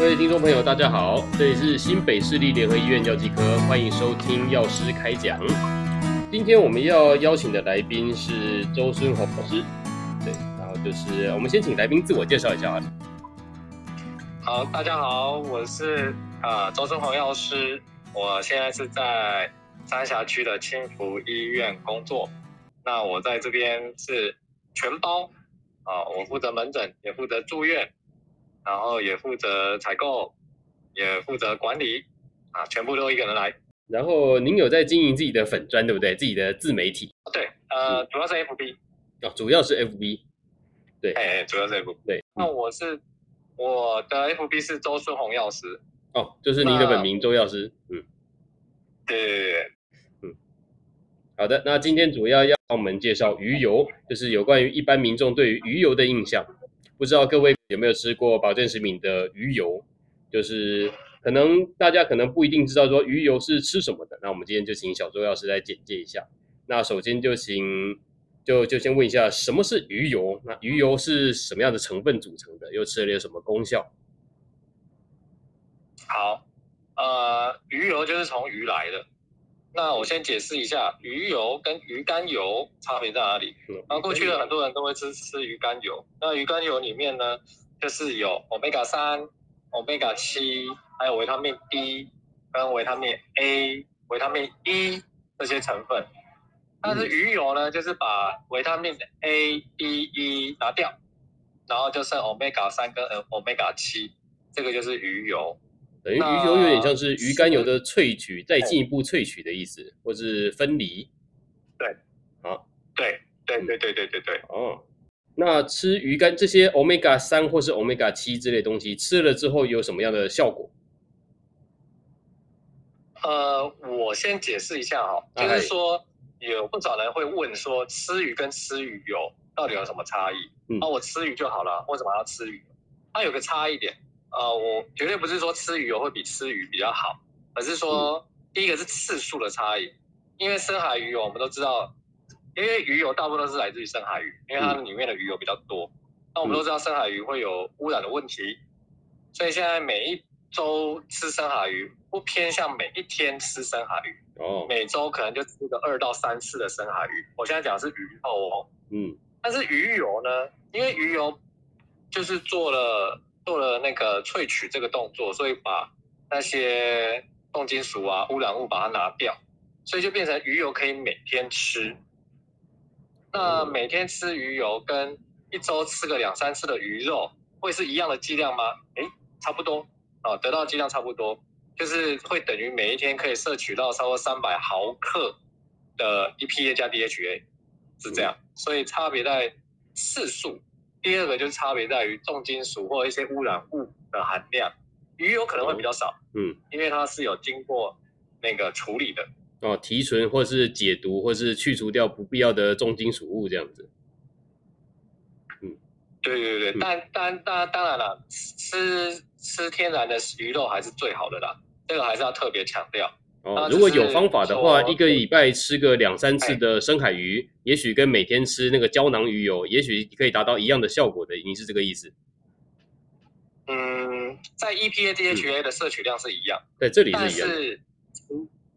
各位听众朋友，大家好，这里是新北市立联合医院药剂科，欢迎收听药师开讲。今天我们要邀请的来宾是周孙宏老师，对，然后就是我们先请来宾自我介绍一下。好，大家好，我是啊、周孙宏药师，我现在是在三峡区的青福医院工作。那我在这边是全包啊，我负责门诊，也负责住院。然后也负责采购，也负责管理，啊，全部都一个人来。然后您有在经营自己的粉砖，对不对？自己的自媒体。对，呃，主要是 FB。哦，主要是 FB。对，哎，主要是 FB。对，那我是我的 FB 是周孙宏药师。哦，就是您的本名周药师。嗯。对对对对。嗯。好的，那今天主要要帮我们介绍鱼油，就是有关于一般民众对于鱼油的印象。不知道各位有没有吃过保健食品的鱼油？就是可能大家可能不一定知道说鱼油是吃什么的。那我们今天就请小周药师来简介一下。那首先就请就就先问一下，什么是鱼油？那鱼油是什么样的成分组成的？又吃了有什么功效？好，呃，鱼油就是从鱼来的。那我先解释一下，鱼油跟鱼肝油差别在哪里？那过去的很多人都会吃吃鱼肝油，那鱼肝油里面呢，就是有 Omega 三、Omega 七，还有维他命 D 跟维他命 A、维他命 E 这些成分。但是鱼油呢，就是把维他命 A、D、E 拿掉，然后就剩 Omega 三跟 Omega 七，这个就是鱼油。等于鱼油有点像是鱼肝油的萃取，再进一步萃取的意思，或是分离。对，好，对，对，对，对，对，对，对。哦，那吃鱼肝这些 Omega 三或是 Omega 七之类东西，吃了之后有什么样的效果？呃，我先解释一下哈，就是说有不少人会问说，吃鱼跟吃鱼油到底有什么差异？嗯，啊，我吃鱼就好了，为什么要吃鱼？它有个差异点。呃，我绝对不是说吃鱼油会比吃鱼比较好，而是说第一个是次数的差异。因为深海鱼油我们都知道，因为鱼油大部分都是来自于深海鱼，因为它里面的鱼油比较多。那我们都知道深海鱼会有污染的问题，所以现在每一周吃深海鱼不偏向每一天吃深海鱼哦，每周可能就吃个二到三次的深海鱼。我现在讲的是鱼肉哦，嗯，但是鱼油呢，因为鱼油就是做了。做了那个萃取这个动作，所以把那些重金属啊、污染物把它拿掉，所以就变成鱼油可以每天吃。那每天吃鱼油跟一周吃个两三次的鱼肉，会是一样的剂量吗？诶，差不多啊，得到剂量差不多，就是会等于每一天可以摄取到超过三百毫克的 EPA 加 DHA，是这样，所以差别在次数。第二个就是差别在于重金属或一些污染物的含量，鱼有可能会比较少，嗯，因为它是有经过那个处理的，哦，提纯或是解毒或是去除掉不必要的重金属物这样子，嗯，对对对，嗯、但但当当然了，吃吃天然的鱼肉还是最好的啦，这个还是要特别强调。哦，如果有方法的话，一个礼拜吃个两三次的深海鱼，也许跟每天吃那个胶囊鱼油，也许可以达到一样的效果的。你是这个意思？嗯，在 EPA DHA 的摄取量是一样，对，这里是一样，但是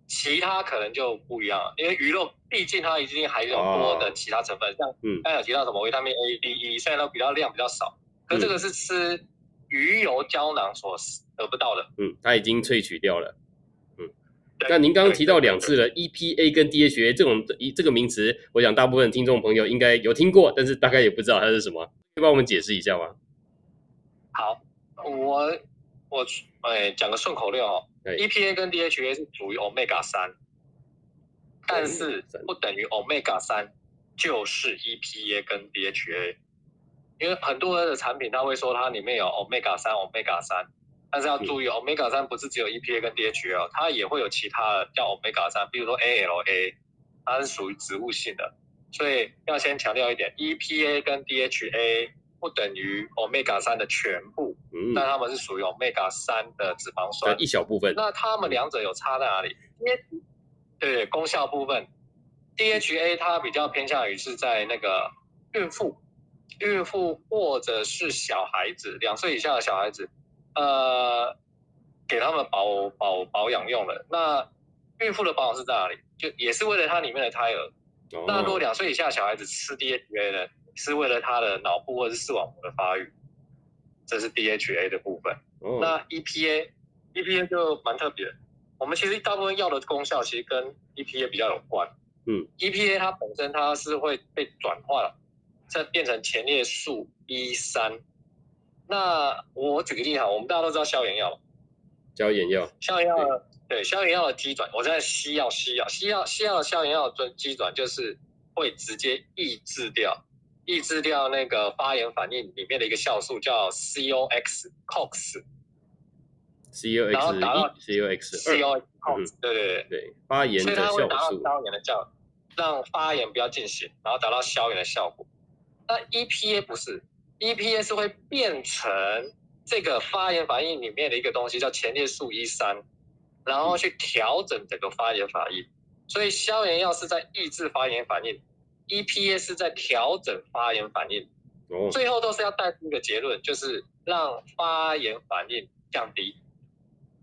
其他可能就不一样了，因为鱼肉毕竟它已经含有多的其他成分，像嗯，刚才有提到什么维他命 A、D、E，虽然都比较量比较少，可这个是吃鱼油胶囊所得不到的，嗯，它已经萃取掉了。那您刚刚提到两次了，EPA 跟 DHA 这种一这个名词，我想大部分听众朋友应该有听过，但是大概也不知道它是什么，可以帮我们解释一下吗？好，我我哎讲个顺口溜哦，EPA 跟 DHA 是属于 Omega 三，但是不等于 Omega 三就是 EPA 跟 DHA，因为很多的产品它会说它里面有 Omega 三 Omega 三。但是要注意，Omega 三不是只有 EPA 跟 DHA，它也会有其他的叫 Omega 三，比如说 ALA，它是属于植物性的，所以要先强调一点，EPA 跟 DHA 不等于 Omega 三的全部，嗯，但它们是属于 Omega 三的脂肪酸一小部分。那它们两者有差在哪里？因为对功效部分，DHA 它比较偏向于是在那个孕妇、孕妇或者是小孩子，两岁以下的小孩子。呃，给他们保保保养用的。那孕妇的保养是在哪里？就也是为了它里面的胎儿。哦、那如果两岁以下小孩子吃 DHA 呢，是为了他的脑部或者是视网膜的发育，这是 DHA 的部分。哦、那 EPA EPA 就蛮特别的。我们其实大部分药的功效其实跟 EPA 比较有关。嗯，EPA 它本身它是会被转化了，再变成前列素 E 三。那我举个例哈，我们大家都知道消炎药，消炎药，消炎药对，消炎药的机转，我在西药西药西药西药的消炎药的机转就是会直接抑制掉，抑制掉那个发炎反应里面的一个酵素叫 COX COX。C O X 一，然后达到 C O X 二，嗯，对对对。对，发炎的酵素，所以它会达到消炎的效，让发炎不要进行，然后达到消炎的效果。那 E P A 不是，E 是会变成这个发炎反应里面的一个东西，叫前列素一三，然后去调整整个发炎反应。所以消炎药是在抑制发炎反应，EPS 是在调整发炎反应，哦，最后都是要带出一个结论，就是让发炎反应降低。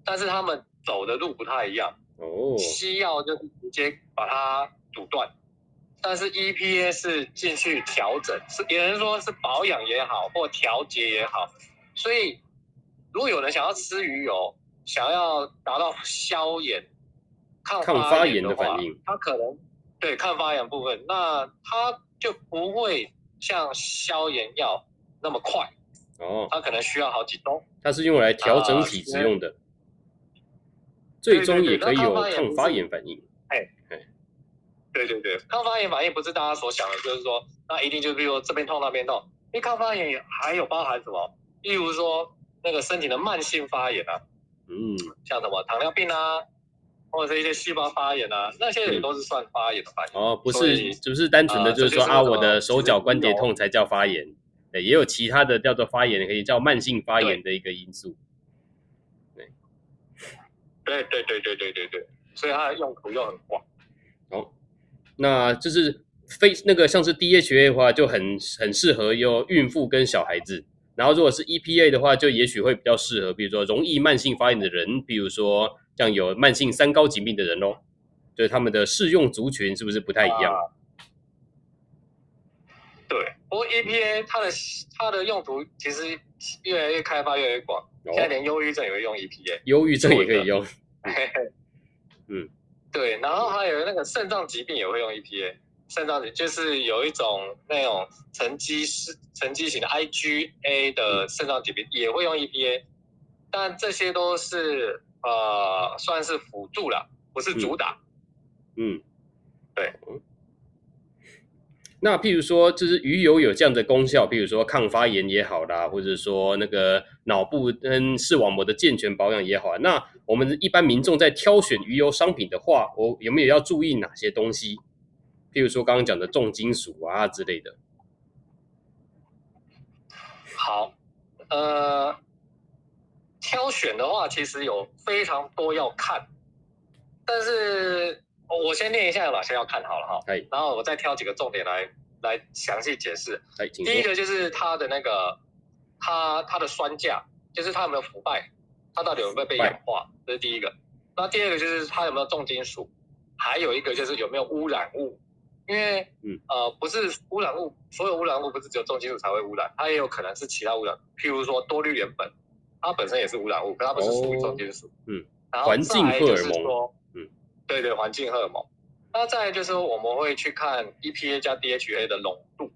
但是他们走的路不太一样哦，西药就是直接把它阻断，但是 EPA 是进去调整，是有人说是保养也好，或调节也好。所以如果有人想要吃鱼油，想要达到消炎、抗发炎的反应，他可能对抗发炎部分，那他就不会像消炎药那么快哦，它可能需要好几周。它是用来调整体质用的。呃最终也可以有抗发炎反应。哎，对对对，抗发炎反应不是大家所想的，就是说那一定就比如说这边痛那边痛。因为抗发炎还有包含什么？例如说那个身体的慢性发炎啊，嗯，像什么糖尿病啊，或者是一些细胞发炎啊，那些也都是算发炎的反应。哦，不是，只是单纯的就是说啊，我的手脚关节痛才叫发炎，对，也有其他的叫做发炎，可以叫慢性发炎的一个因素。对对对对对对对，所以它的用途又很广。哦，那就是非那个像是 DHA 的话，就很很适合有孕妇跟小孩子。然后如果是 EPA 的话，就也许会比较适合，比如说容易慢性发炎的人，比如说像有慢性三高疾病的人哦，就是他们的适用族群是不是不太一样？啊、对，不过 EPA 它的它的用途其实越来越开发越来越广。现在连忧郁症也会用 EPA，忧郁症也可以用。嗯，对，然后还有那个肾脏疾病也会用 EPA，肾脏疾就是有一种那种沉积式沉积型的 IgA 的肾脏疾病也会用 EPA，但这些都是呃算是辅助了，不是主打。嗯，嗯对。那譬如说，就是鱼油有这样的功效，譬如说抗发炎也好啦，或者说那个脑部跟视网膜的健全保养也好。那我们一般民众在挑选鱼油商品的话，我有没有要注意哪些东西？譬如说刚刚讲的重金属啊之类的。好，呃，挑选的话其实有非常多要看，但是。我先念一下有哪些要看好了哈，然后我再挑几个重点来来详细解释。第一个就是它的那个它它的酸价，就是它有没有腐败，它到底有没有被氧化，这是第一个。那第二个就是它有没有重金属，还有一个就是有没有污染物，因为嗯呃不是污染物，所有污染物不是只有重金属才会污染，它也有可能是其他污染，譬如说多氯联苯，它本身也是污染物，可它不是属于重金属。嗯，然后环境荷尔蒙。对对，环境荷尔蒙。那再来就是我们会去看 EPA 加 DHA 的浓度，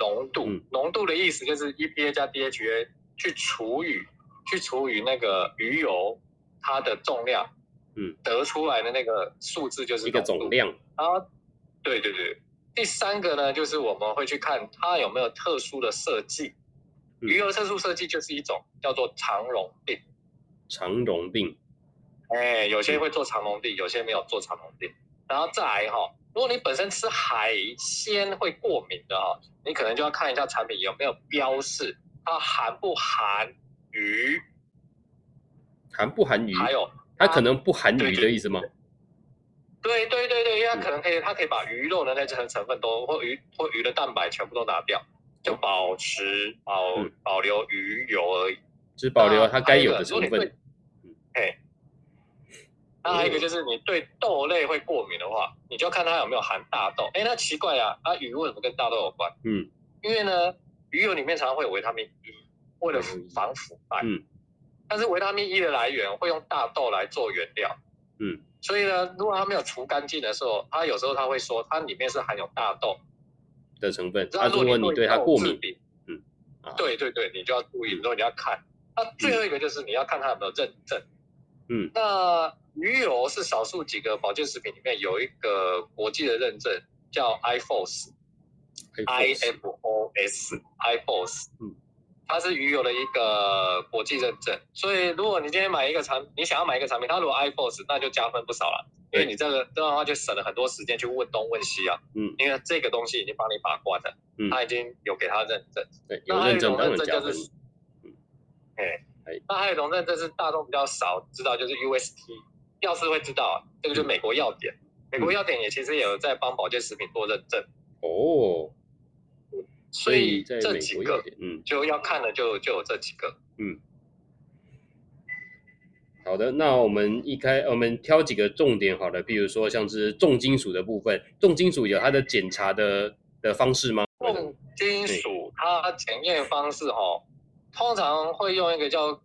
浓度，嗯、浓度的意思就是 EPA 加 DHA 去除以去除以那个鱼油它的重量，嗯，得出来的那个数字就是一个总量。然后，对对对，第三个呢，就是我们会去看它有没有特殊的设计。嗯、鱼油特殊设计就是一种叫做肠溶病。肠溶病。哎，有些会做肠溶病，有些没有做肠溶病。然后再来哈，如果你本身吃海鲜会过敏的哈，你可能就要看一下产品有没有标示它含不含鱼，含不含鱼？还有它可能不含鱼的意思吗？对对对对，因为它可能可以，它可以把鱼肉的那层成分都或鱼或鱼的蛋白全部都拿掉，就保持保保留鱼油而已。只保留它该有的成分。哎，那还有一个就是你对豆类会过敏的话，你就看它有没有含大豆。哎，那奇怪啊，啊鱼为什么跟大豆有关？嗯，因为呢，鱼油里面常常会有维他命 E，为了防腐败。嗯，但是维他命 E 的来源会用大豆来做原料。嗯，所以呢，如果它没有除干净的时候，它有时候它会说它里面是含有大豆的成分。那如果你对它过敏，嗯，对对对，你就要注意，如果你要看。那最后一个就是你要看它有没有认证。嗯，那鱼油是少数几个保健食品里面有一个国际的认证，叫 IFOS，I F O S，IFOS，嗯，它是鱼油的一个国际认证。所以如果你今天买一个产，你想要买一个产品，它如果 IFOS，那就加分不少了，因为你这个这样的话就省了很多时间去问东问西啊。嗯，因为这个东西已经帮你把关了，嗯，它已经有给它认证。对，有认证当然加分。嗯，哎。那还有一种认证是大众比较少知道，就是 UST，药师会知道，这个就是美国药典。美国药典也其实也有在帮保健食品做认证。哦，所以这几个，嗯，就要看的就就有这几个。嗯，好的，那我们一开，我们挑几个重点好了，比如说像是重金属的部分，重金属有它的检查的的方式吗？重金属它检验方式哦。通常会用一个叫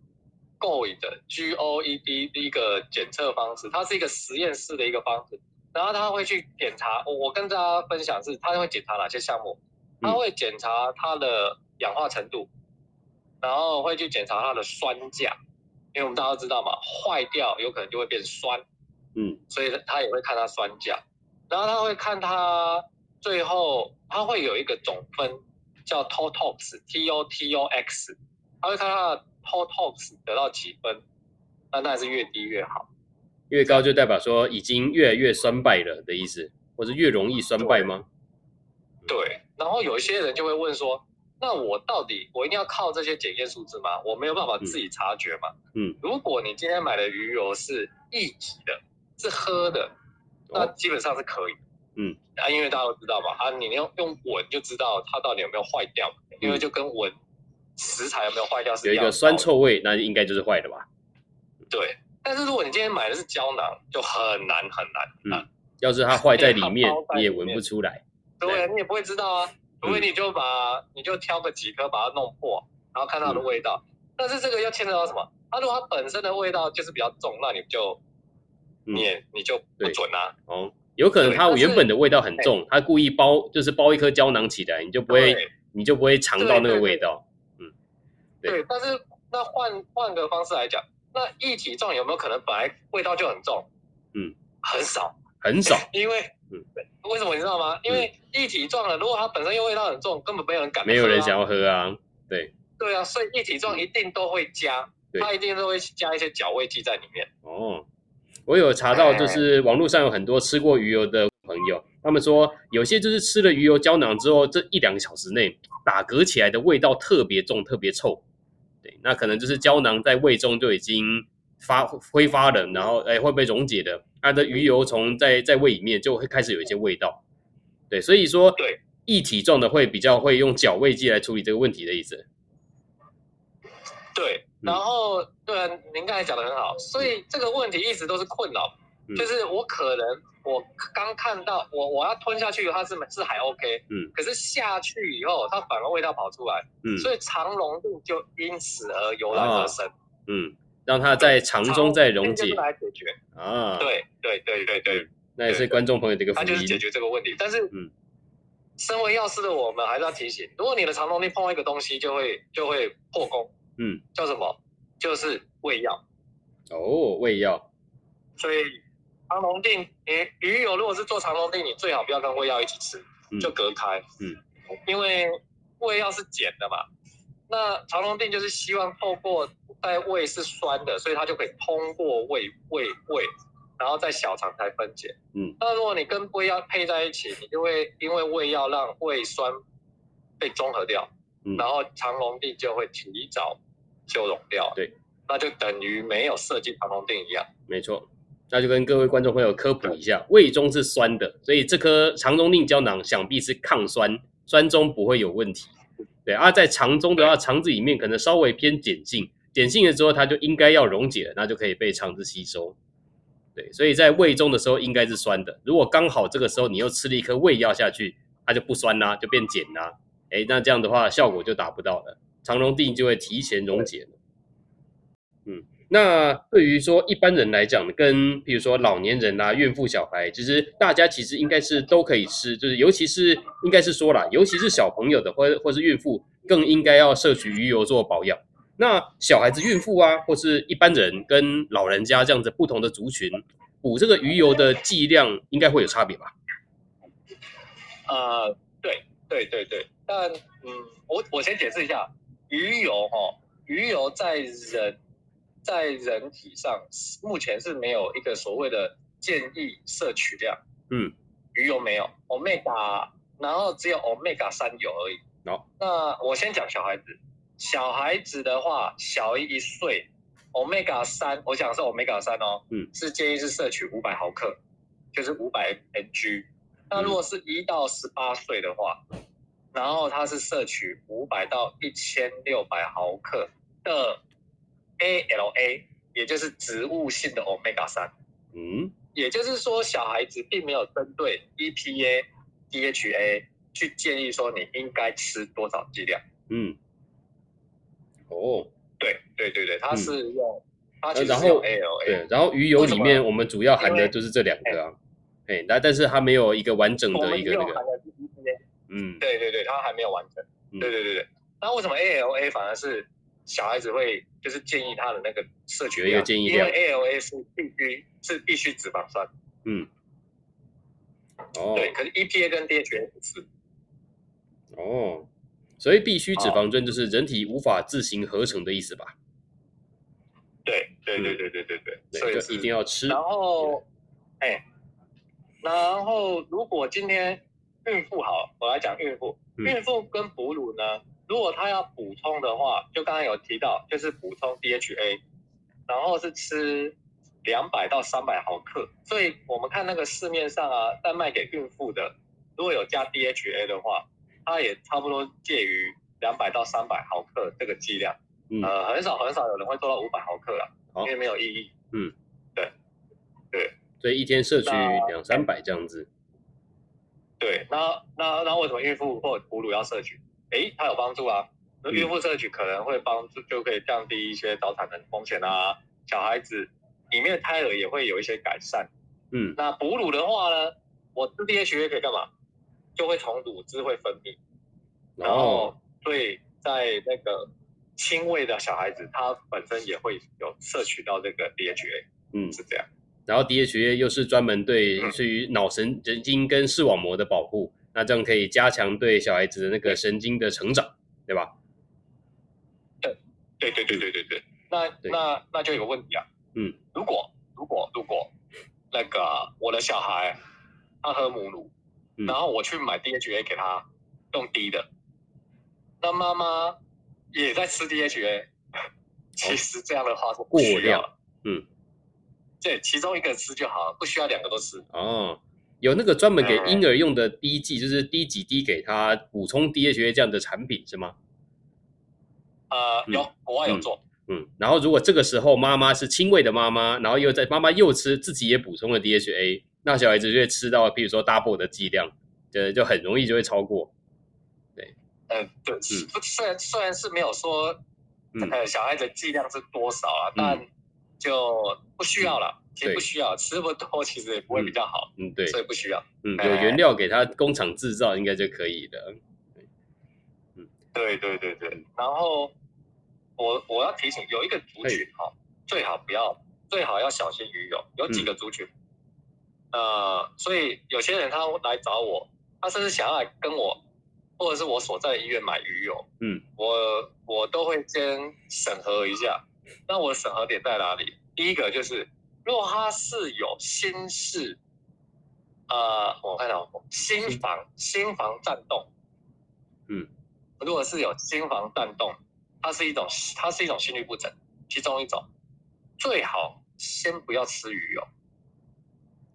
GOED 的 G O E D 的一个检测方式，它是一个实验室的一个方式，然后他会去检查。我我跟大家分享是，他会检查哪些项目？他会检查它的氧化程度，然后会去检查它的酸价，因为我们大家都知道嘛，坏掉有可能就会变酸，嗯，所以他也会看它酸价，然后他会看它最后他会有一个总分叫 TOTOX T O T O X。他会看他的 TOTOX 得到几分，那当然是越低越好，越高就代表说已经越来越酸败了的意思，或是越容易酸败吗？对。对，然后有一些人就会问说，那我到底我一定要靠这些检验数字吗？我没有办法自己察觉吗？嗯，如果你今天买的鱼油是一级的，是喝的，那基本上是可以。嗯，啊，因为大家都知道嘛，啊，你要用闻就知道它到底有没有坏掉，因为就跟闻。食材有没有坏掉？是有一个酸臭味，那应该就是坏的吧？对，但是如果你今天买的是胶囊，就很难很难。嗯，要是它坏在里面，你也闻不出来。对，你也不会知道啊。除非你就把，你就挑个几颗把它弄破，然后看它的味道。但是这个要牵扯到什么？它如果它本身的味道就是比较重，那你就，你也你就不准啊。哦，有可能它原本的味道很重，它故意包就是包一颗胶囊起来，你就不会你就不会尝到那个味道。嗯对，但是那换换个方式来讲，那液体状有没有可能本来味道就很重？嗯，很少，很少。因为，嗯，为什么你知道吗？因为液体状的，如果它本身又味道很重，根本没有人敢。没有人想要喝啊。对。对啊，所以液体状一定都会加，它一定都会加一些调味剂在里面。哦，我有查到，就是网络上有很多吃过鱼油的朋友，他们说有些就是吃了鱼油胶囊之后，这一两个小时内打嗝起来的味道特别重，特别臭。对那可能就是胶囊在胃中就已经发挥发的，然后哎会被溶解的，它的鱼油从在在胃里面就会开始有一些味道，对，所以说对。液体状的会比较会用矫味剂来处理这个问题的意思。对，然后、嗯、对啊，您刚才讲的很好，所以这个问题一直都是困扰。就是我可能我刚看到我我要吞下去，它是是还 OK，嗯，可是下去以后它反而味道跑出来，嗯，所以肠溶度就因此而油然而生，嗯，让它在肠中再溶解来解决啊，对对对对对，那也是观众朋友的一个福音，它就是解决这个问题。但是，嗯，身为药师的我们还是要提醒，如果你的肠溶定碰到一个东西，就会就会破功，嗯，叫什么？就是胃药，哦，胃药，所以。肠溶定，你鱼油如果是做肠溶定，你最好不要跟胃药一起吃，嗯、就隔开。嗯，因为胃药是碱的嘛，那肠溶定就是希望透过在胃是酸的，所以它就可以通过胃胃胃，然后在小肠才分解。嗯，那如果你跟胃药配在一起，你就会因为胃药让胃酸被中和掉，嗯、然后肠溶定就会提早就融掉。对，那就等于没有设计肠溶定一样。没错。那就跟各位观众朋友科普一下，胃中是酸的，所以这颗肠溶定胶囊想必是抗酸，酸中不会有问题。对啊，在肠中的话，肠子里面可能稍微偏碱性，碱性了之后，它就应该要溶解了，那就可以被肠子吸收。对，所以在胃中的时候应该是酸的。如果刚好这个时候你又吃了一颗胃药下去，它就不酸啦，就变碱啦。哎，那这样的话效果就达不到了，肠溶定就会提前溶解了。那对于说一般人来讲，跟比如说老年人啊、孕妇、小孩，其实大家其实应该是都可以吃，就是尤其是应该是说啦，尤其是小朋友的或或是孕妇，更应该要摄取鱼油做保养。那小孩子、孕妇啊，或是一般人跟老人家这样子不同的族群，补这个鱼油的剂量应该会有差别吧？呃，对对对对，但嗯，我我先解释一下，鱼油哈、哦，鱼油在人，在人体上目前是没有一个所谓的建议摄取量。嗯，鱼油没有，Omega，然后只有 Omega 三油而已。哦，那我先讲小孩子。小孩子的话，小于一岁，Omega 三，我讲的是 Omega 三哦，嗯，是建议是摄取五百毫克，就是五百 mg。那如果是一到十八岁的话，然后它是摄取五百到一千六百毫克的 ALA，也就是植物性的 Omega 三。嗯，也就是说，小孩子并没有针对 EPA、DHA 去建议说你应该吃多少剂量。嗯。哦，对对对对，它是用，它其实是用 ALA，对，然后鱼油里面我们主要含的就是这两个啊，哎，但但是它没有一个完整的一个那个，嗯，对对对，它还没有完整，对对对对，那为什么 ALA 反而是小孩子会就是建议他的那个摄取的一个建议量？因为 ALA 是必须是必须脂肪酸，嗯，哦，对，可是 EPA 跟 DHA 不是，哦。所以必须脂肪酸就是人体无法自行合成的意思吧？对对对对对对对，嗯、所以就一定要吃。然后，哎、欸，然后如果今天孕妇好，我来讲孕妇，嗯、孕妇跟哺乳呢，如果他要补充的话，就刚刚有提到，就是补充 DHA，然后是吃两百到三百毫克。所以我们看那个市面上啊，在卖给孕妇的，如果有加 DHA 的话。它也差不多介于两百到三百毫克这个剂量，嗯、呃，很少很少有人会做到五百毫克了，好因为没有意义。嗯，对，对，所以一天摄取两三百这样子。对，那那那为什么孕妇或哺乳要摄取？诶，它有帮助啊。那孕妇摄取可能会帮助，就可以降低一些早产的风险啊。小孩子里面的胎儿也会有一些改善。嗯，那哺乳的话呢，我吃 DHA 可以干嘛？就会从乳汁会分泌，然后对在那个亲喂的小孩子，他本身也会有摄取到这个 DHA，嗯，是这样。然后 DHA 又是专门对对于脑神神经跟视网膜的保护，嗯、那这样可以加强对小孩子的那个神经的成长，对吧？对对对对对对对。那对那那就有个问题啊，嗯，如果如果如果那个我的小孩他喝母乳。然后我去买 DHA 给他用低的，那妈妈也在吃 DHA，其实这样的话是不需要，过嗯，对，其中一个吃就好了，不需要两个都吃。哦，有那个专门给婴儿用的滴剂，嗯、就是滴几滴给他补充 DHA 这样的产品是吗？呃，有，嗯、国外有做嗯。嗯，然后如果这个时候妈妈是亲喂的妈妈，然后又在妈妈又吃，自己也补充了 DHA。那小孩子就会吃到，比如说 double 的剂量，就就很容易就会超过。对，嗯，对，虽然虽然是没有说，呃，小孩子剂量是多少啊，但就不需要了，其实不需要，吃那么多其实也不会比较好。嗯，对，所以不需要。嗯，有原料给他工厂制造应该就可以的。嗯，对对对对。然后我我要提醒，有一个族群哈，最好不要，最好要小心鱼油，有几个族群。呃，所以有些人他来找我，他甚至想要来跟我，或者是我所在的医院买鱼油，嗯，我我都会先审核一下。那我的审核点在哪里？第一个就是，如果他是有心事，呃，我看到心房心房颤动，嗯，如果是有心房颤动，它是一种它是一种心律不整，其中一种，最好先不要吃鱼油。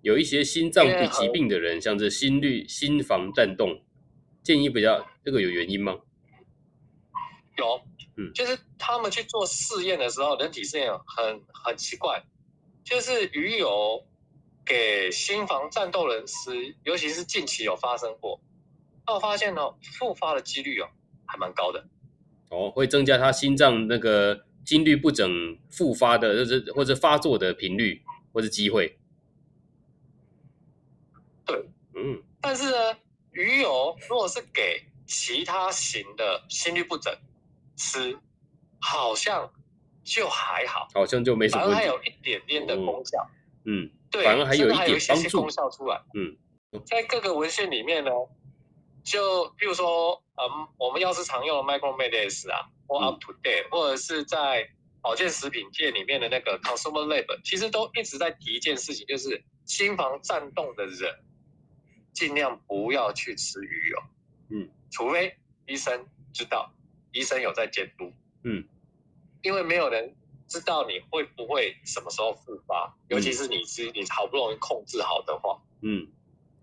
有一些心脏疾病的人，像这心律、心房颤动，建议不要。这个有原因吗？有，嗯，就是他们去做试验的时候，人体试验很很奇怪，就是鱼油给心房战斗人吃，尤其是近期有发生过，那我发现呢，复发的几率哦还蛮高的，哦，会增加他心脏那个心律不整复发的，就是或者发作的频率或者机会，对，嗯，但是呢，鱼油如果是给其他型的心律不整吃，好像就还好，好像就没什么，反而还有一点点的功效，嗯，对，反而还有一点功效出来，嗯，在各个文献里面呢，就比如说，嗯，我们要是常用的 MicroMedis 啊，或 Up to Date，或者是在保健食品界里面的那个 Consumer Lab，其实都一直在提一件事情，就是心房颤动的人，尽量不要去吃鱼油，嗯。除非医生知道，医生有在监督，嗯，因为没有人知道你会不会什么时候复发，嗯、尤其是你是你好不容易控制好的话，嗯，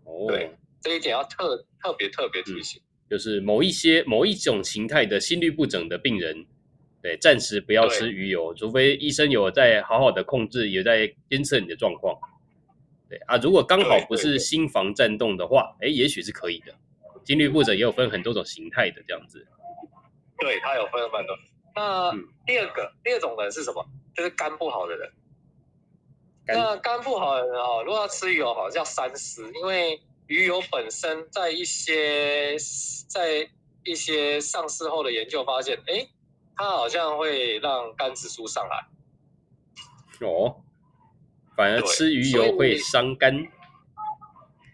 哦，对，这一点要特特别特别提醒，就是某一些某一种形态的心律不整的病人，对，暂时不要吃鱼油，除非医生有在好好的控制，有在监测你的状况，对啊，如果刚好不是心房颤动的话，哎，也许是可以的。心律不整也有分很多种形态的这样子，对，它有分很多。那第二个、嗯、第二种人是什么？就是肝不好的人。肝那肝不好的人哦，如果要吃鱼油，好像要三思，因为鱼油本身在一些在一些上市后的研究发现，哎，它好像会让肝指数上来。哦，反而吃鱼油会伤肝，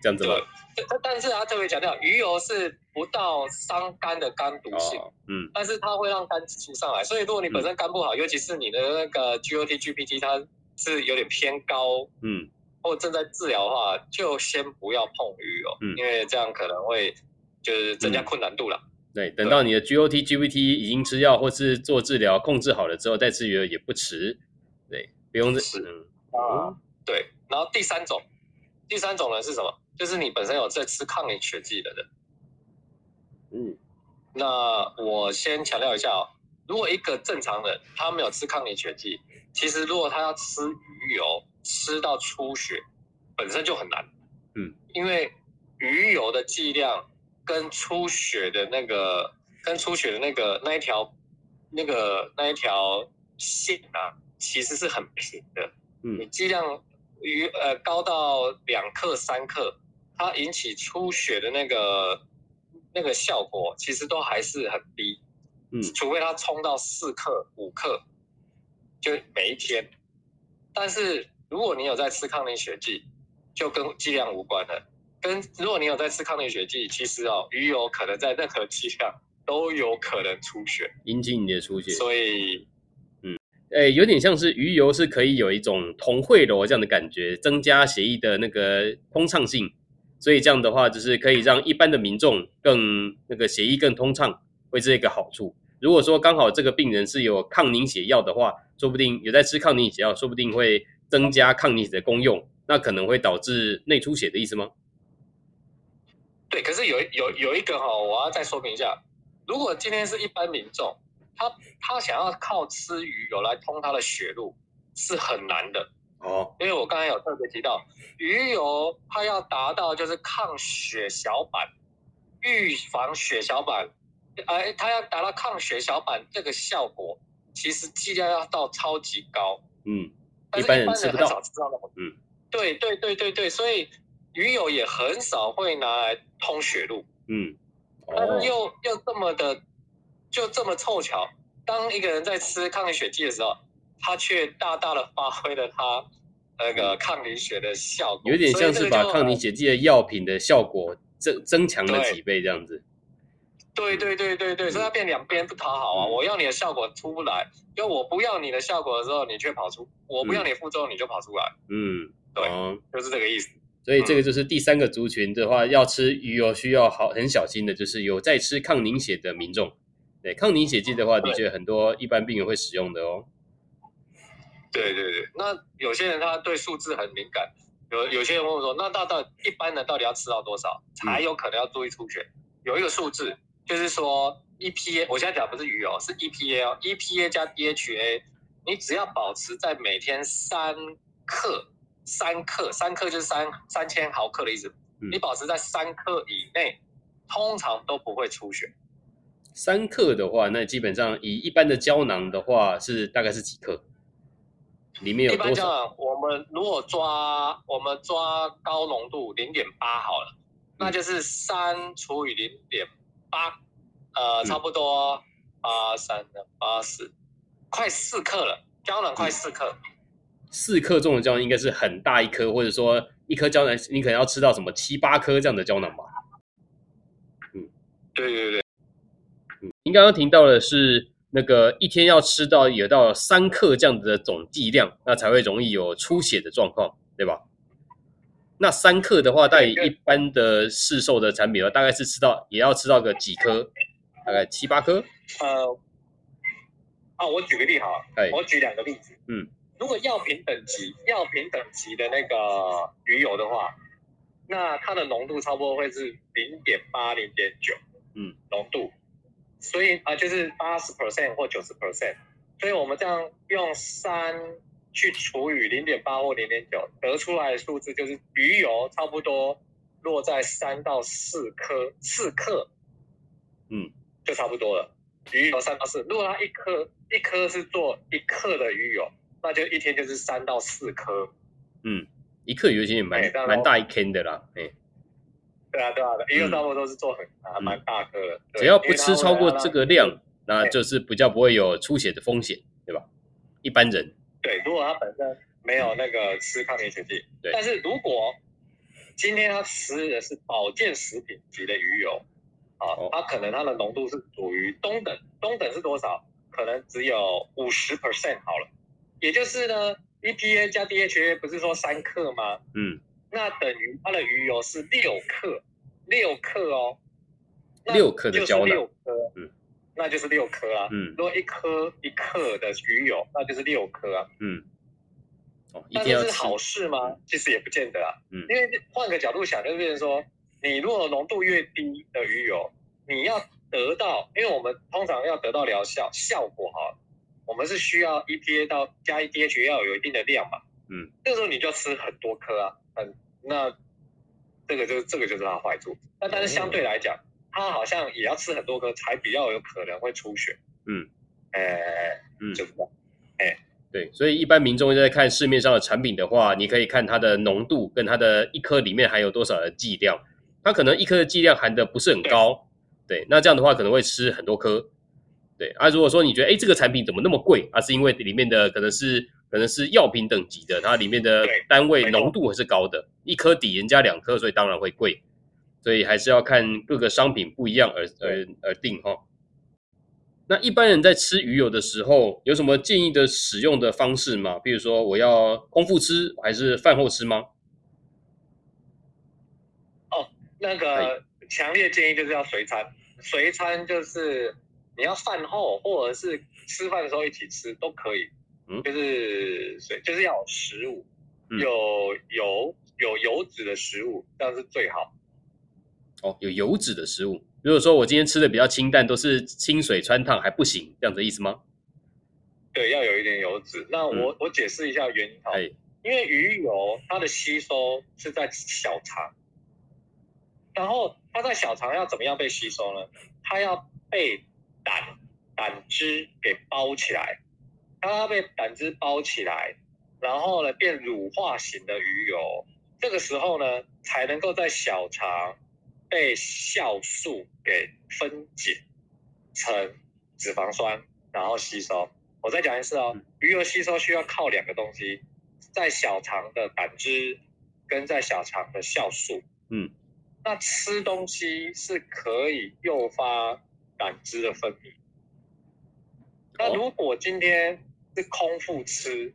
这样子吗？但是他特别强调，鱼油是不到伤肝的肝毒性，哦、嗯，但是它会让肝指数上来，所以如果你本身肝不好，嗯、尤其是你的那个 GOT、GPT 它是有点偏高，嗯，或正在治疗的话，就先不要碰鱼油，嗯，因为这样可能会就是增加困难度了。嗯、对，等到你的 GOT、GPT 已经吃药或是做治疗控制好了之后，再吃鱼油也不迟。对，不用吃。啊，对。然后第三种，第三种呢是什么？就是你本身有在吃抗凝血剂的人，嗯，那我先强调一下哦，如果一个正常人他没有吃抗凝血剂，其实如果他要吃鱼油吃到出血，本身就很难，嗯，因为鱼油的剂量跟出血的那个跟出血的那个那一条那个那一条线啊，其实是很平的，嗯，你剂量鱼呃高到两克三克。它引起出血的那个那个效果，其实都还是很低，嗯，除非它冲到四克、五克，就每一天。但是如果你有在吃抗凝血剂，就跟剂量无关了。跟如果你有在吃抗凝血剂，其实哦，鱼油可能在任何剂量都有可能出血，引起你的出血。所以，嗯，诶，有点像是鱼油是可以有一种同汇螺这样的感觉，增加血液的那个通畅性。所以这样的话，就是可以让一般的民众更那个血液更通畅，会是一个好处。如果说刚好这个病人是有抗凝血药的话，说不定有在吃抗凝血药，说不定会增加抗凝血的功用，那可能会导致内出血的意思吗？对，可是有有有一个哈，我要再说明一下，如果今天是一般民众，他他想要靠吃鱼油来通他的血路，是很难的。哦，因为我刚才有特别提到，鱼油它要达到就是抗血小板、预防血小板，哎，它要达到抗血小板这个效果，其实剂量要到超级高。嗯，但是一般人很少知道那么。嗯，对对对对对，所以鱼油也很少会拿来通血路。嗯，但是又又这么的，就这么凑巧，当一个人在吃抗血剂的时候。它却大大的发挥了它那个抗凝血的效果，有点像是把抗凝血剂的药品的效果增增强了几倍这样子。对对对对对，所以它变两边不讨好啊！我要你的效果出不来，因为我不要你的效果的时候，你却跑出；我不要你副作用，你就跑出来。嗯，对，就是这个意思。所以这个就是第三个族群的话，要吃鱼油需要好很小心的，就是有在吃抗凝血的民众。对，抗凝血剂的话，的确很多一般病人会使用的哦。对对对，那有些人他对数字很敏感，有有些人问我说，那到到一般人到底要吃到多少才有可能要注意出血？有一个数字，就是说 EPA，我现在讲不是鱼油，是 EPA 哦，EPA 加 DHA，你只要保持在每天三克，三克，三克就是三三千毫克的意思，嗯、你保持在三克以内，通常都不会出血。三克的话，那基本上以一般的胶囊的话是大概是几克？里面有多少？一般胶囊，我们如果抓我们抓高浓度零点八好了，嗯、那就是三除以零点八，呃，嗯、差不多八三的八四，快四克了，胶囊快四克。四克重的胶囊应该是很大一颗，或者说一颗胶囊你可能要吃到什么七八颗这样的胶囊吧？嗯，对对对。嗯您刚刚提到的是那个一天要吃到有到三克这样子的总剂量，那才会容易有出血的状况，对吧？那三克的话，在一般的市售的产品的话，大概是吃到也要吃到个几颗，大概七八颗。呃，啊，我举个例哈，我举两个例子。嗯，如果药品等级药品等级的那个鱼油的话，那它的浓度差不多会是零点八、零点九，嗯，浓度。所以啊，就是八十 percent 或九十 percent，所以我们这样用三去除以零点八或零点九，得出来的数字就是鱼油差不多落在三到四颗四克，嗯，就差不多了。鱼油三到四，如果它一颗一颗是做一克的鱼油，那就一天就是三到四颗。嗯，一克鱼油其实蛮蛮大一坑的啦，哎。对啊，对啊，鱼油差不多都是做很还蛮大颗的。只要不吃超过这个量，那就是比较不会有出血的风险，对吧？一般人。对，如果他本身没有那个吃抗凝血剂，对。但是如果今天他吃的是保健食品级的鱼油，啊，它可能它的浓度是属于中等，中等是多少？可能只有五十 percent 好了。也就是呢，EPA 加 DHA 不是说三克吗？嗯。那等于它的鱼油是六克，六克哦，六克的胶囊，六颗，嗯，那就是六颗啊，嗯，如果一颗一克的鱼油，那就是六颗啊，嗯，哦，但是是好事吗？其实也不见得啊，嗯，因为换个角度想，就是变成说，你如果浓度越低的鱼油，你要得到，因为我们通常要得到疗效效果哈，我们是需要 EPA 到加 DHA 要有一定的量嘛，嗯，这时候你就要吃很多颗啊，很。那这个就这个就是它坏处。那但是相对来讲，它好像也要吃很多颗才比较有可能会出血。嗯，哎，嗯，就是这样。哎，对，所以一般民众在看市面上的产品的话，你可以看它的浓度跟它的一颗里面含有多少的剂量。它可能一颗的剂量含的不是很高，对，对，那这样的话可能会吃很多颗。对，啊，如果说你觉得哎这个产品怎么那么贵啊，是因为里面的可能是。可能是药品等级的，它里面的单位浓度还是高的，一颗抵人家两颗，所以当然会贵。所以还是要看各个商品不一样而而而定哈。那一般人在吃鱼油的时候，有什么建议的使用的方式吗？比如说我要空腹吃还是饭后吃吗？哦，那个强烈建议就是要随餐，随餐就是你要饭后或者是吃饭的时候一起吃都可以。嗯，就是水，就是要有食物，嗯、有油有油脂的食物，这样是最好。哦，有油脂的食物，如果说我今天吃的比较清淡，都是清水穿烫还不行，这样子的意思吗？对，要有一点油脂。那我、嗯、我解释一下原因哈，哎、因为鱼油它的吸收是在小肠，然后它在小肠要怎么样被吸收呢？它要被胆胆汁给包起来。它被胆汁包起来，然后呢变乳化型的鱼油，这个时候呢才能够在小肠被酵素给分解成脂肪酸，然后吸收。我再讲一次哦，鱼油吸收需要靠两个东西，在小肠的胆汁跟在小肠的酵素。嗯，那吃东西是可以诱发胆汁的分泌。那如果今天是空腹吃，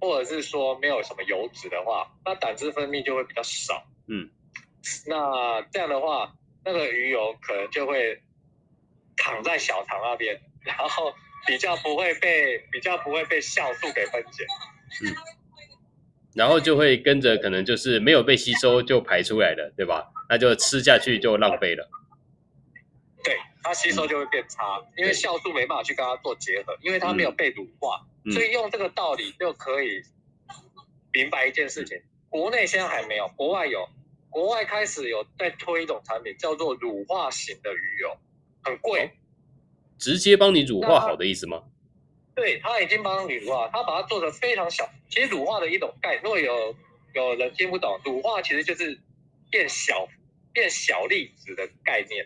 或者是说没有什么油脂的话，那胆汁分泌就会比较少。嗯，那这样的话，那个鱼油可能就会躺在小肠那边，然后比较不会被比较不会被酵素给分解。嗯，然后就会跟着可能就是没有被吸收就排出来了，对吧？那就吃下去就浪费了。对，它吸收就会变差，因为酵素没办法去跟它做结合，因为它没有被乳化，嗯、所以用这个道理就可以明白一件事情：国内现在还没有，国外有，国外开始有在推一种产品，叫做乳化型的鱼油，很贵，直接帮你乳化好的意思吗？对，它已经帮你乳化，它把它做的非常小。其实乳化的一种概念，如果有有人听不懂，乳化其实就是变小。变小粒子的概念，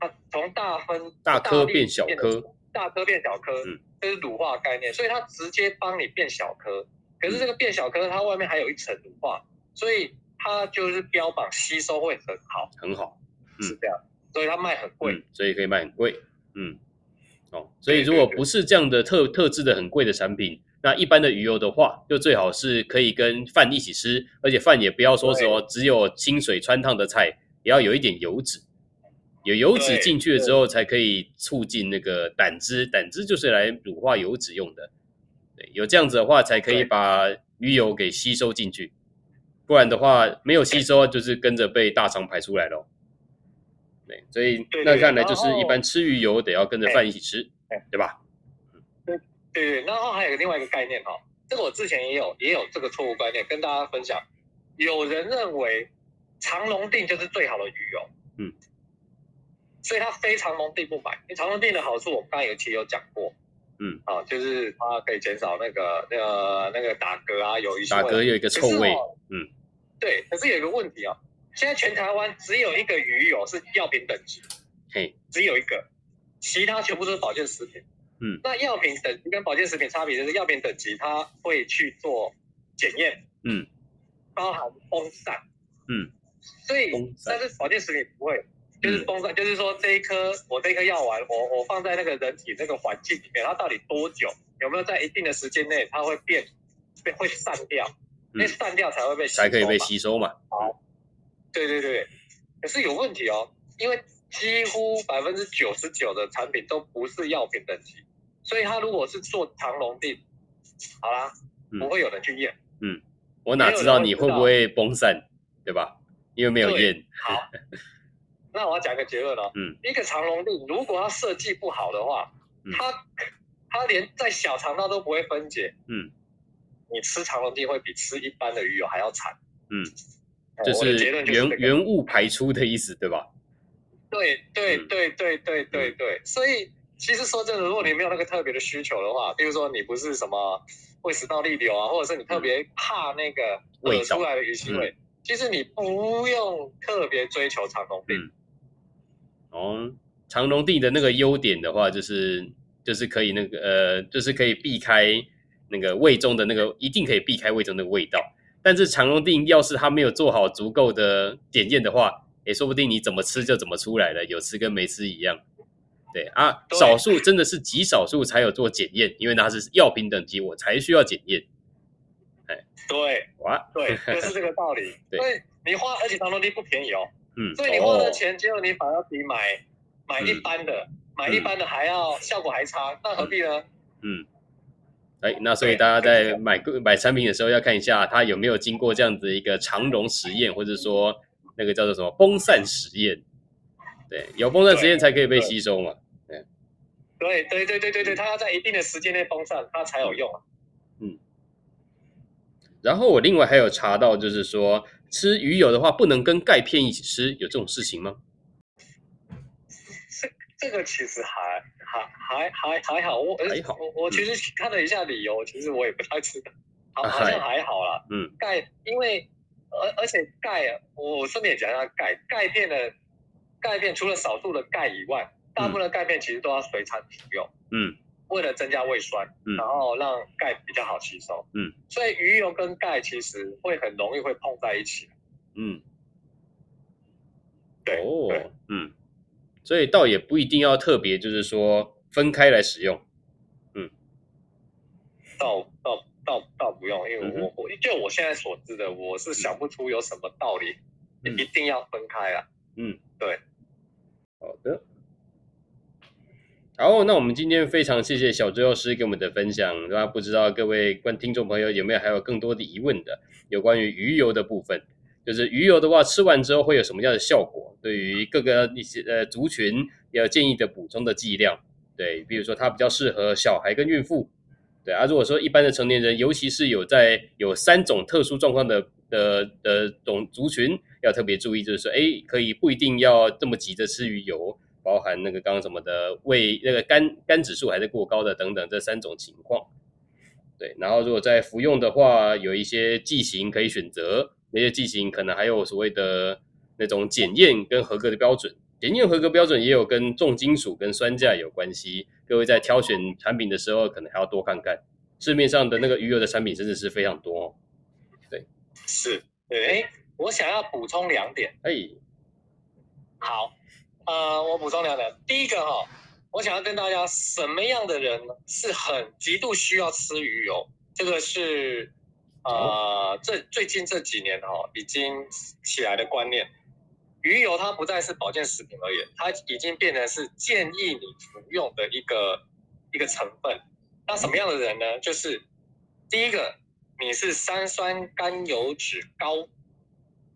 它从大分大颗变小颗，大颗变小颗，嗯，这是乳化概念，所以它直接帮你变小颗。可是这个变小颗，它外面还有一层乳化，所以它就是标榜吸收会很好，很好，嗯，是这样，所以它卖很贵，嗯，所以可以卖很贵，嗯，哦，所以如果不是这样的特特制的很贵的产品。那一般的鱼油的话，就最好是可以跟饭一起吃，而且饭也不要说什么只有清水穿烫的菜，也要有一点油脂，有油脂进去了之后，才可以促进那个胆汁，胆汁就是来乳化油脂用的。对，有这样子的话，才可以把鱼油给吸收进去，不然的话没有吸收，就是跟着被大肠排出来了。对，所以那看来就是一般吃鱼油得要跟着饭一起吃，对吧？对对，然后还有另外一个概念哈，这个我之前也有也有这个错误观念跟大家分享。有人认为长龙定就是最好的鱼油，嗯，所以它非长龙地不买。因为长龙地的好处我们刚才有期有讲过，嗯，啊，就是它可以减少那个那个那个打嗝啊，有一些。打嗝有一个臭味，嗯，对。可是有一个问题啊，现在全台湾只有一个鱼油是药品等级，嘿，只有一个，其他全部都是保健食品。嗯，那药品等级跟保健食品差别就是药品等级它会去做检验，嗯，包含风扇，嗯，所以但是保健食品不会，就是风散，嗯、就是说这一颗我这一颗药丸，我我放在那个人体那个环境里面，它到底多久，有没有在一定的时间内它会变，变会散掉，因为散掉才会被吸收才可以被吸收嘛。好，对对对，可是有问题哦，因为几乎百分之九十九的产品都不是药品等级。所以它如果是做长龙病，好啦，不会有人去验。嗯，我哪知道你会不会崩散，对吧？因为没有验。好，那我要讲一个结论哦。嗯，一个长龙錠如果它设计不好的话，它它连在小肠道都不会分解。嗯，你吃长龙錠会比吃一般的鱼油还要惨。嗯，就是原原物排出的意思，对吧？对对对对对对对，所以。其实说真的，如果你没有那个特别的需求的话，比如说你不是什么胃食道逆流啊，或者是你特别怕那个胃出来的鱼腥味，嗯、其实你不用特别追求长龙錠。哦，长龙定的那个优点的话，就是就是可以那个呃，就是可以避开那个胃中的那个，一定可以避开胃中的味道。但是长龙定要是它没有做好足够的检验的话，也说不定你怎么吃就怎么出来了，有吃跟没吃一样。对啊，对少数真的是极少数才有做检验，因为它是药品等级，我才需要检验。哎，对，哇，对，就是这个道理。对，你花，而且长龙錠不便宜哦。嗯，所以你花的钱，结果你反而比买买一般的，嗯、买一般的还要效果还差，那何必呢？嗯，哎，那所以大家在买个买产品的时候，要看一下它有没有经过这样子一个长绒实验，或者说那个叫做什么风散实验。对，有风扇实验才可以被吸收嘛。对，对，对，对，对，对，对，它要在一定的时间内风散，它才有用啊。嗯。然后我另外还有查到，就是说吃鱼油的话，不能跟钙片一起吃，有这种事情吗？这 这个其实还还还还还好，我还好，我我其实看了一下理由，其实我也不太知道，好好像还好啦。嗯。钙，因为而而且钙啊，我顺便也讲一下钙钙片的。钙片除了少数的钙以外，大部分的钙片其实都要随餐服用。嗯，为了增加胃酸，嗯，然后让钙比较好吸收。嗯，所以鱼油跟钙其实会很容易会碰在一起。嗯，对，哦，对，嗯，所以倒也不一定要特别，就是说分开来使用。嗯，倒倒倒倒不用，因为我我就我现在所知的，我是想不出有什么道理一定要分开啊。嗯，对。好的，好，那我们今天非常谢谢小周药师给我们的分享。那不知道各位观听众朋友有没有还有更多的疑问的，有关于鱼油的部分，就是鱼油的话，吃完之后会有什么样的效果？对于各个一些呃族群要建议的补充的剂量，对，比如说它比较适合小孩跟孕妇，对啊，如果说一般的成年人，尤其是有在有三种特殊状况的的的种族群，要特别注意，就是说，哎，可以不一定要这么急着吃鱼油，包含那个刚刚什么的胃那个肝肝指数还是过高的等等这三种情况。对，然后如果在服用的话，有一些剂型可以选择，那些剂型可能还有所谓的那种检验跟合格的标准，检验合格标准也有跟重金属跟酸价有关系。各位在挑选产品的时候，可能还要多看看市面上的那个鱼油的产品，真的是非常多哦。对，是，对，哎，我想要补充两点。哎，好，呃，我补充两点，第一个哈、哦。我想要跟大家，什么样的人是很极度需要吃鱼油？这个是，呃，这最近这几年哈、哦、已经起来的观念，鱼油它不再是保健食品而已，它已经变成是建议你服用的一个一个成分。那什么样的人呢？就是第一个，你是三酸甘油脂高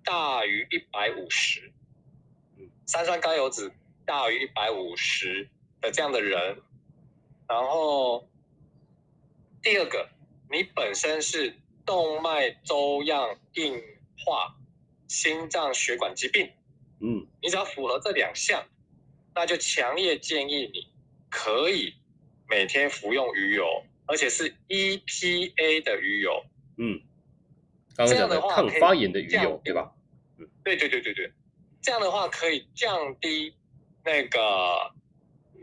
大于一百五十，三酸甘油酯大于一百五十。的这样的人，然后第二个，你本身是动脉粥样硬化、心脏血管疾病，嗯，你只要符合这两项，那就强烈建议你可以每天服用鱼油，而且是 EPA 的鱼油，嗯，刚刚讲的抗发炎的鱼油，对吧？嗯，对对对对对，这样的话可以降低那个。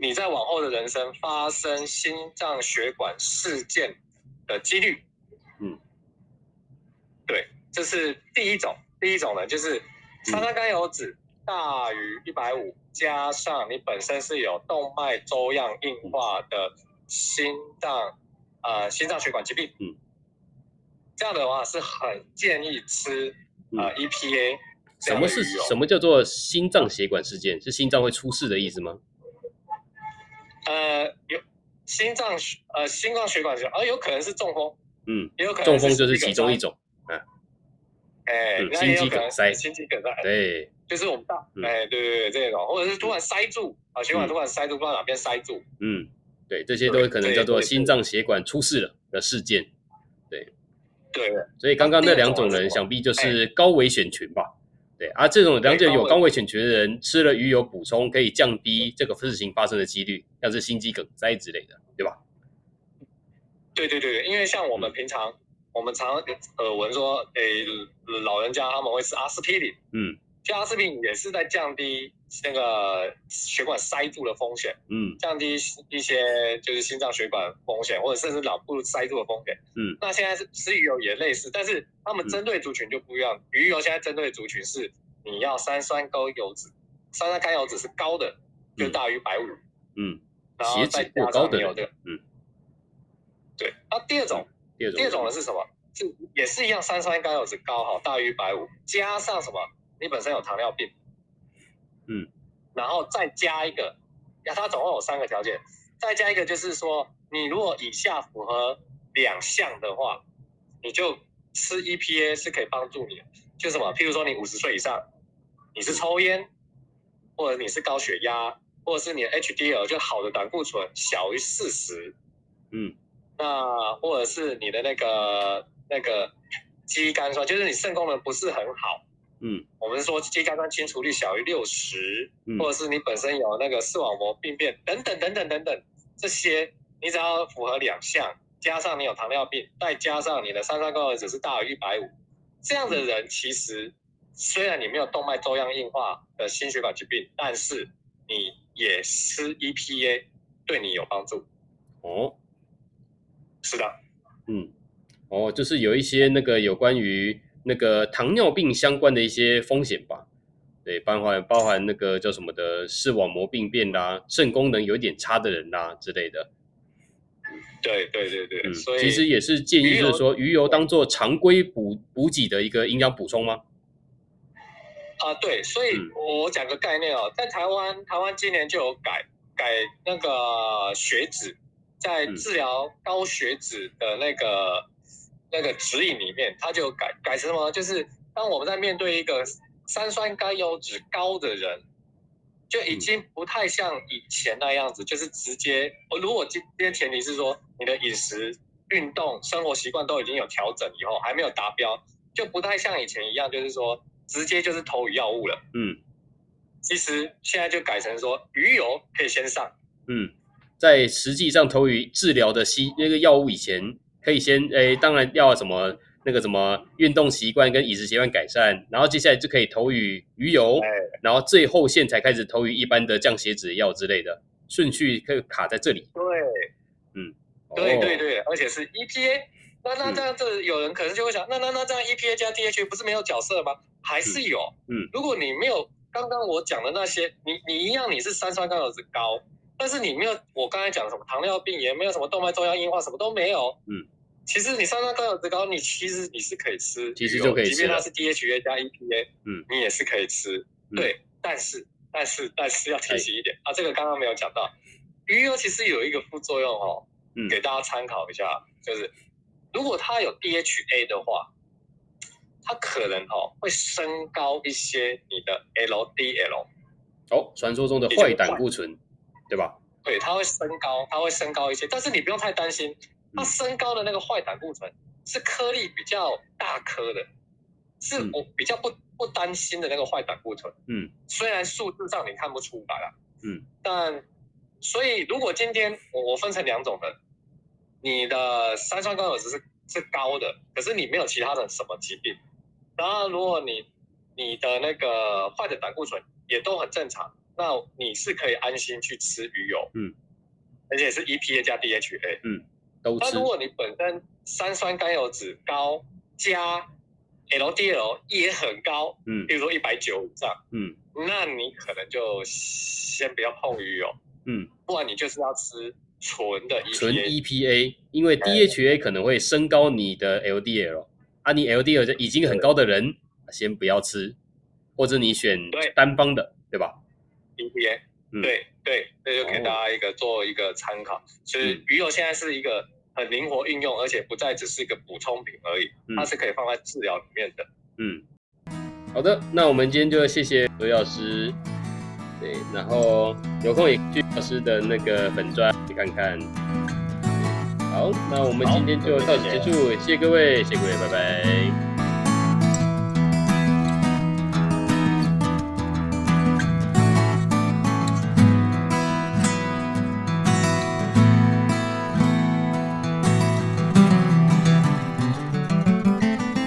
你在往后的人生发生心脏血管事件的几率，嗯，对，这是第一种。第一种呢，就是三酸甘油酯大于一百五，加上你本身是有动脉粥样硬化的心脏，呃，心脏血管疾病，嗯，这样的话是很建议吃呃 EPA。什么是什么叫做心脏血管事件？是心脏会出事的意思吗？呃，有心脏血呃心脏血管是，而、呃、有可能是中风，嗯，也有可能中风就是其中一种，啊，哎、嗯，心肌梗塞，心肌梗塞，对，就是我们大，哎、嗯，对对对，这种，或者是突然塞住，啊、嗯，血管突然塞住，不知道哪边塞住，嗯，对，这些都可能叫做心脏血管出事了的事件，对，对，所以刚刚那两种人想必就是高危险群吧。对啊，这种两者有高危险群的人吃了鱼油补充，可以降低这个事情发生的几率，像是心肌梗塞之类的，对吧？对对对，因为像我们平常，嗯、我们常耳闻说，诶，老人家他们会吃阿司匹林，嗯，其实阿司匹林也是在降低那个血管塞住的风险，嗯，降低一些就是心脏血管风险，或者甚至脑部塞住的风险，嗯，那现在是吃鱼油也类似，但是他们针对族群就不一样，嗯、鱼油现在针对的族群是你要三酸甘油脂，三酸甘油脂是高的，就大于百五，嗯，然后再加上你有这个，嗯，对，那第二种，第二种，第二种的是什么？是也是一样，三酸甘油脂高哈，大于百五，加上什么？你本身有糖尿病。嗯，然后再加一个，呀，它总共有三个条件，再加一个就是说，你如果以下符合两项的话，你就吃 EPA 是可以帮助你的，就什么，譬如说你五十岁以上，你是抽烟，或者你是高血压，或者是你的 HDL 就好的胆固醇小于四十，嗯，那或者是你的那个那个肌酐酸，就是你肾功能不是很好。嗯，我们说肌酐酸清除率小于六十，或者是你本身有那个视网膜病变等等等等等等，这些你只要符合两项，加上你有糖尿病，再加上你的三酸甘油酯是大于一百五，这样的人其实虽然你没有动脉粥样硬化的心血管疾病，但是你也吃 EPA 对你有帮助。哦，是的，嗯，哦，就是有一些那个有关于。那个糖尿病相关的一些风险吧，对，包含包含那个叫什么的视网膜病变啦、肾功能有点差的人啦之类的。对对对对，嗯，所以其实也是建议，就是说鱼油当做常规补补给的一个营养补充吗？啊，对，所以我讲个概念哦，在台湾，台湾今年就有改改那个血脂，在治疗高血脂的那个。那个指引里面，它就改改成什么？就是当我们在面对一个三酸甘油脂高的人，就已经不太像以前那样子，就是直接。我如果今天前提是说你的饮食、运动、生活习惯都已经有调整以后，还没有达标，就不太像以前一样，就是说直接就是投予药物了。嗯，其实现在就改成说鱼油可以先上。嗯，在实际上投予治疗的西那个药物以前，可以先诶，当然要什么。那个什么运动习惯跟饮食习惯改善，然后接下来就可以投予鱼油，然后最后线才开始投予一般的降血脂药之类的，顺序可以卡在这里。对，嗯，对对对，而且是 EPA，那那这样子有人可能就会想，那那那这样 EPA 加 DHA 不是没有角色吗？还是有，嗯，如果你没有刚刚我讲的那些，你你一样你是三酸甘油酯高，但是你没有我刚才讲的什么糖尿病也没有什么动脉粥样硬化，什么都没有，嗯。其实你三酸甘油酯高，你其实你是可以吃，其实就可以吃，即便它是 DHA 加 EPA，嗯，你也是可以吃。嗯、对，但是但是但是要提醒一点啊，这个刚刚没有讲到，鱼油其实有一个副作用哦，嗯，给大家参考一下，就是如果它有 DHA 的话，它可能哦会升高一些你的 LDL，哦，传说中的坏胆固醇，对吧？对，它会升高，它会升高一些，但是你不用太担心。它升高的那个坏胆固醇是颗粒比较大颗的，是我比较不不担心的那个坏胆固醇。嗯，虽然数字上你看不出来了，嗯，但所以如果今天我我分成两种的，你的三酸甘油酯是是高的，可是你没有其他的什么疾病，然后如果你你的那个坏的胆固醇也都很正常，那你是可以安心去吃鱼油，嗯，而且是 EPA 加 DHA，嗯。都那如果你本身三酸甘油酯高加 LDL 也很高，嗯，比如说一百九以上，嗯，那你可能就先不要碰鱼油，嗯，不然你就是要吃纯的 EPA，纯 EPA，因为 DHA 可能会升高你的 LDL，啊，你 LDL 就已经很高的人，先不要吃，或者你选单方的，对吧？EPA。嗯、对对，这就给大家一个做一个参考。所以鱼油现在是一个很灵活运用，而且不再只是一个补充品而已，它是可以放在治疗里面的。嗯，好的，那我们今天就谢谢刘老师。对，然后有空也去老师的那个粉专去看看。好，那我们今天就到此结束，谢谢各位，谢谢各位，拜拜。